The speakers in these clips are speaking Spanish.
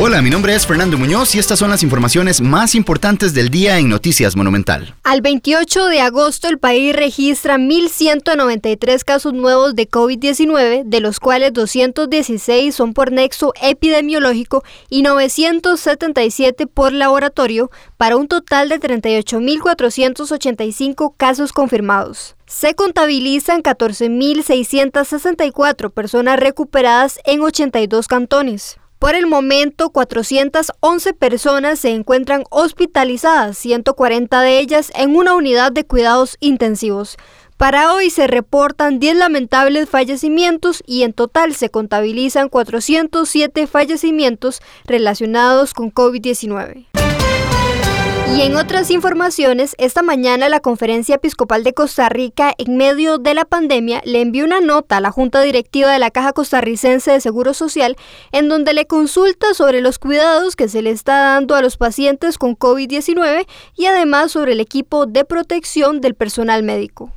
Hola, mi nombre es Fernando Muñoz y estas son las informaciones más importantes del día en Noticias Monumental. Al 28 de agosto el país registra 1.193 casos nuevos de COVID-19, de los cuales 216 son por nexo epidemiológico y 977 por laboratorio, para un total de 38.485 casos confirmados. Se contabilizan 14.664 personas recuperadas en 82 cantones. Por el momento, 411 personas se encuentran hospitalizadas, 140 de ellas en una unidad de cuidados intensivos. Para hoy se reportan 10 lamentables fallecimientos y en total se contabilizan 407 fallecimientos relacionados con COVID-19. Y en otras informaciones, esta mañana la Conferencia Episcopal de Costa Rica, en medio de la pandemia, le envió una nota a la Junta Directiva de la Caja Costarricense de Seguro Social, en donde le consulta sobre los cuidados que se le está dando a los pacientes con COVID-19 y además sobre el equipo de protección del personal médico.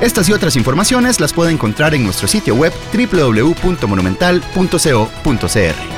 Estas y otras informaciones las puede encontrar en nuestro sitio web www.monumental.co.cr.